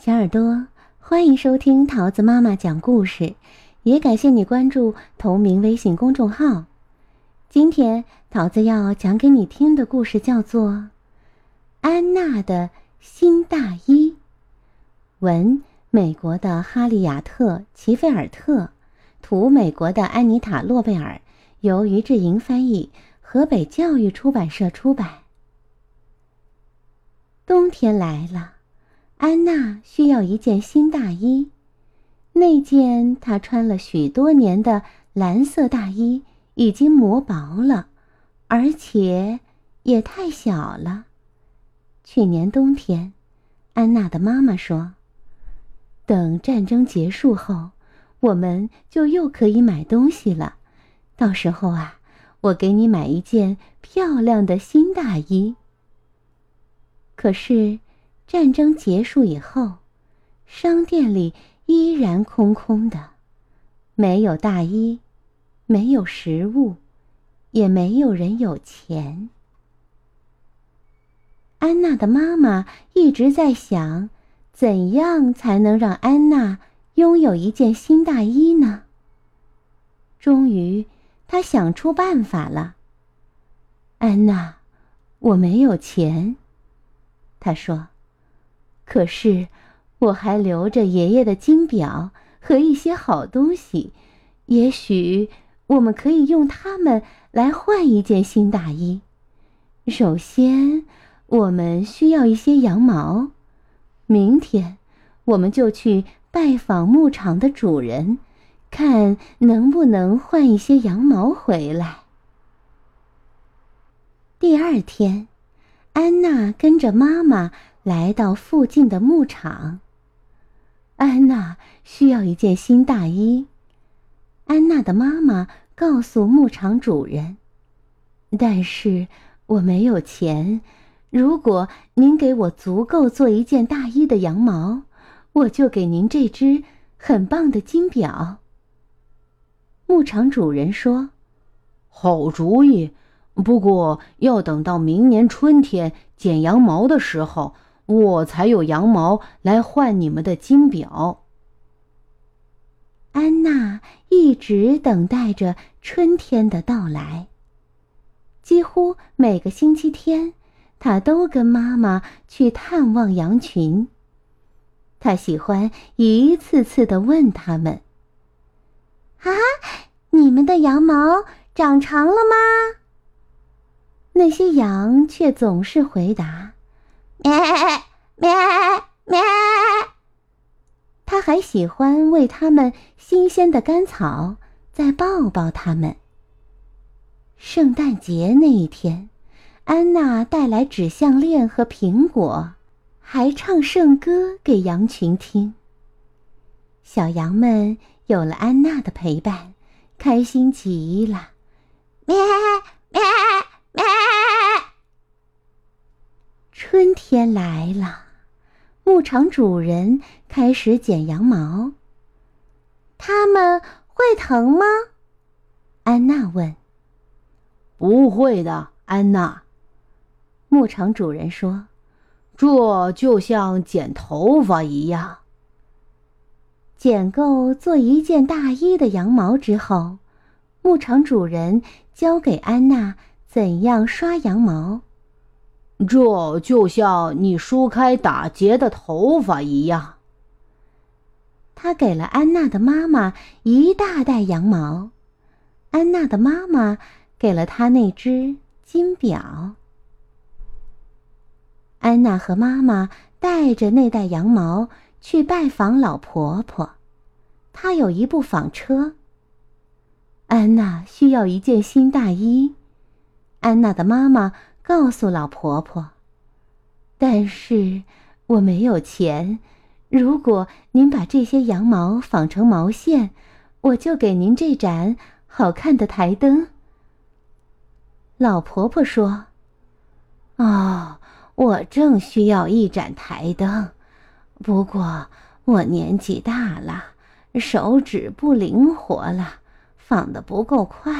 小耳朵，欢迎收听桃子妈妈讲故事，也感谢你关注同名微信公众号。今天桃子要讲给你听的故事叫做《安娜的新大衣》，文美国的哈利亚特·齐菲尔特，图美国的安妮塔·洛贝尔，由于志莹翻译，河北教育出版社出版。冬天来了。安娜需要一件新大衣，那件她穿了许多年的蓝色大衣已经磨薄了，而且也太小了。去年冬天，安娜的妈妈说：“等战争结束后，我们就又可以买东西了。到时候啊，我给你买一件漂亮的新大衣。”可是。战争结束以后，商店里依然空空的，没有大衣，没有食物，也没有人有钱。安娜的妈妈一直在想，怎样才能让安娜拥有一件新大衣呢？终于，她想出办法了。安娜，我没有钱，她说。可是，我还留着爷爷的金表和一些好东西，也许我们可以用它们来换一件新大衣。首先，我们需要一些羊毛。明天，我们就去拜访牧场的主人，看能不能换一些羊毛回来。第二天，安娜跟着妈妈。来到附近的牧场，安娜需要一件新大衣。安娜的妈妈告诉牧场主人：“但是我没有钱。如果您给我足够做一件大衣的羊毛，我就给您这只很棒的金表。”牧场主人说：“好主意，不过要等到明年春天剪羊毛的时候。”我才有羊毛来换你们的金表。安娜一直等待着春天的到来。几乎每个星期天，她都跟妈妈去探望羊群。她喜欢一次次的问他们：“啊，你们的羊毛长长了吗？”那些羊却总是回答。还喜欢喂它们新鲜的干草，再抱抱它们。圣诞节那一天，安娜带来纸项链和苹果，还唱圣歌给羊群听。小羊们有了安娜的陪伴，开心极了。咩咩咩！春天来了，牧场主人开始剪羊毛。他们会疼吗？安娜问。不会的，安娜。牧场主人说：“这就像剪头发一样。”剪够做一件大衣的羊毛之后，牧场主人教给安娜怎样刷羊毛。这就像你梳开打结的头发一样。他给了安娜的妈妈一大袋羊毛，安娜的妈妈给了她那只金表。安娜和妈妈带着那袋羊毛去拜访老婆婆，她有一部纺车。安娜需要一件新大衣，安娜的妈妈。告诉老婆婆，但是我没有钱。如果您把这些羊毛纺成毛线，我就给您这盏好看的台灯。老婆婆说：“哦，我正需要一盏台灯，不过我年纪大了，手指不灵活了，纺的不够快。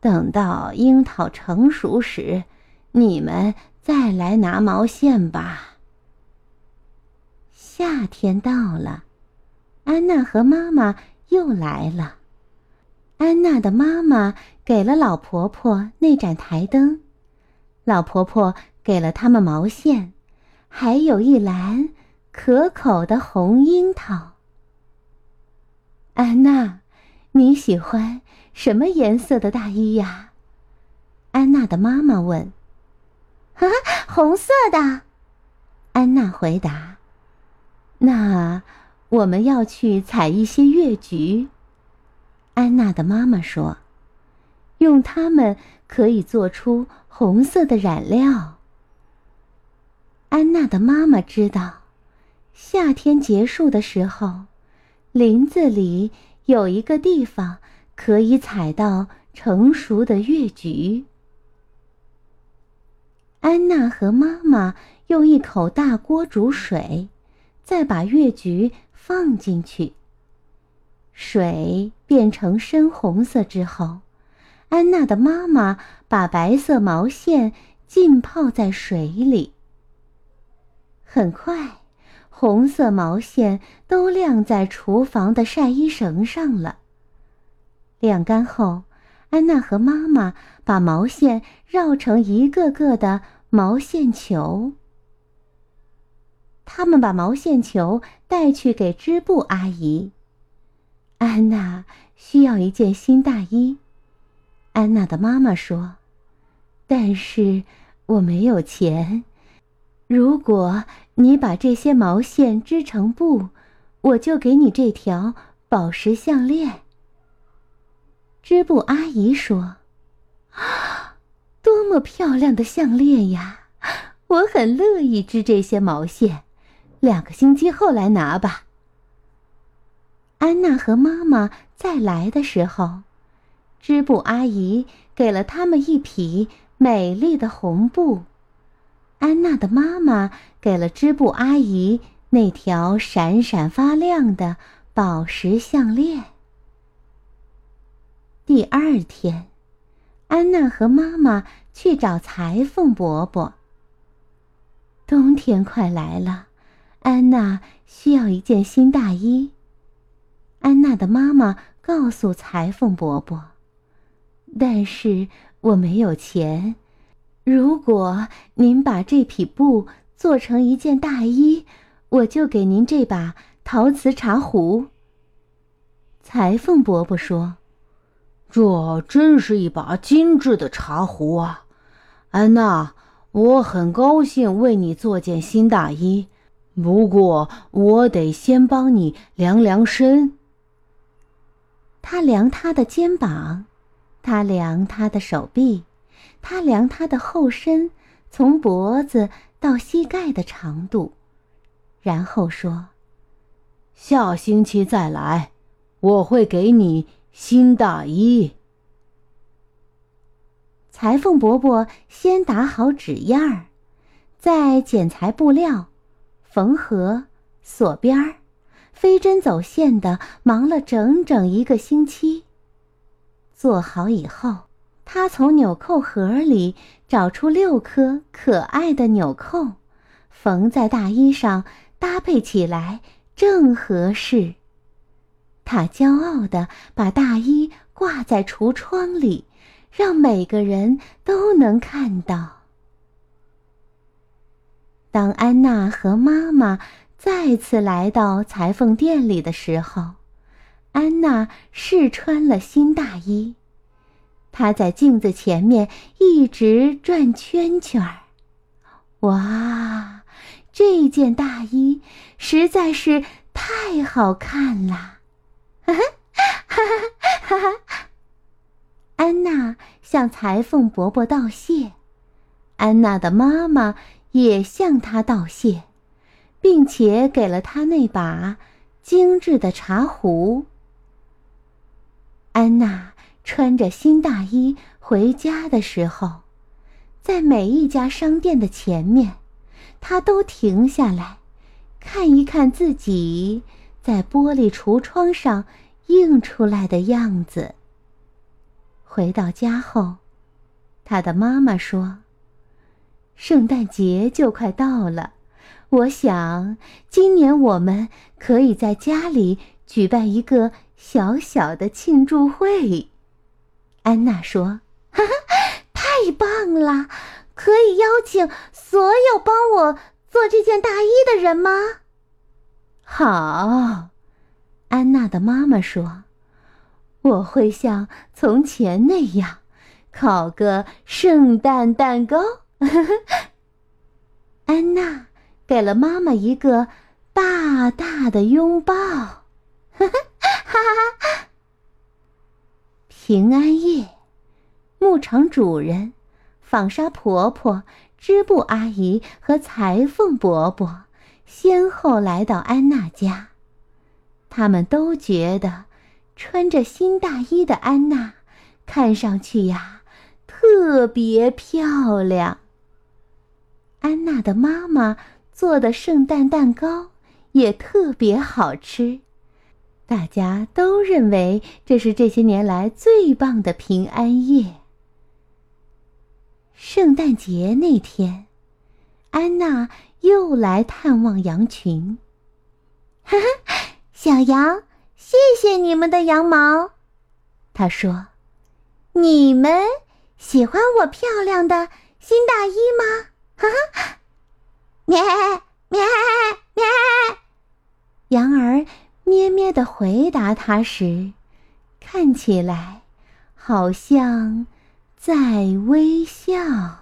等到樱桃成熟时。”你们再来拿毛线吧。夏天到了，安娜和妈妈又来了。安娜的妈妈给了老婆婆那盏台灯，老婆婆给了他们毛线，还有一篮可口的红樱桃。安娜，你喜欢什么颜色的大衣呀？安娜的妈妈问。啊，红色的。安娜回答。那我们要去采一些月菊。安娜的妈妈说：“用它们可以做出红色的染料。”安娜的妈妈知道，夏天结束的时候，林子里有一个地方可以采到成熟的月菊。安娜和妈妈用一口大锅煮水，再把月菊放进去。水变成深红色之后，安娜的妈妈把白色毛线浸泡在水里。很快，红色毛线都晾在厨房的晒衣绳上了。晾干后。安娜和妈妈把毛线绕成一个个的毛线球。他们把毛线球带去给织布阿姨。安娜需要一件新大衣。安娜的妈妈说：“但是我没有钱。如果你把这些毛线织成布，我就给你这条宝石项链。”织布阿姨说：“啊，多么漂亮的项链呀！我很乐意织这些毛线。两个星期后来拿吧。”安娜和妈妈再来的时候，织布阿姨给了他们一匹美丽的红布。安娜的妈妈给了织布阿姨那条闪闪发亮的宝石项链。第二天，安娜和妈妈去找裁缝伯伯。冬天快来了，安娜需要一件新大衣。安娜的妈妈告诉裁缝伯伯：“但是我没有钱。如果您把这匹布做成一件大衣，我就给您这把陶瓷茶壶。”裁缝伯伯说。这真是一把精致的茶壶啊，安娜！我很高兴为你做件新大衣，不过我得先帮你量量身。他量他的肩膀，他量他的手臂，他量他的后身，从脖子到膝盖的长度，然后说：“下星期再来，我会给你。”新大衣。裁缝伯伯先打好纸样儿，再剪裁布料、缝合、锁边儿，飞针走线的忙了整整一个星期。做好以后，他从纽扣盒里找出六颗可爱的纽扣，缝在大衣上，搭配起来正合适。他骄傲地把大衣挂在橱窗里，让每个人都能看到。当安娜和妈妈再次来到裁缝店里的时候，安娜试穿了新大衣。她在镜子前面一直转圈圈儿。哇，这件大衣实在是太好看了！哈哈哈哈哈！安娜向裁缝伯伯道谢，安娜的妈妈也向他道谢，并且给了他那把精致的茶壶。安娜穿着新大衣回家的时候，在每一家商店的前面，她都停下来，看一看自己。在玻璃橱窗上映出来的样子。回到家后，他的妈妈说：“圣诞节就快到了，我想今年我们可以在家里举办一个小小的庆祝会。”安娜说：“哈哈，太棒了！可以邀请所有帮我做这件大衣的人吗？”好，安娜的妈妈说：“我会像从前那样，烤个圣诞蛋糕。”安娜给了妈妈一个大大的拥抱。哈哈哈哈！平安夜，牧场主人、纺纱婆婆、织布阿姨和裁缝伯伯。先后来到安娜家，他们都觉得穿着新大衣的安娜看上去呀特别漂亮。安娜的妈妈做的圣诞蛋糕也特别好吃，大家都认为这是这些年来最棒的平安夜。圣诞节那天，安娜。又来探望羊群，哈哈，小羊，谢谢你们的羊毛。他说：“你们喜欢我漂亮的新大衣吗？”哈哈，咩咩咩，羊儿咩咩的回答他时，看起来好像在微笑。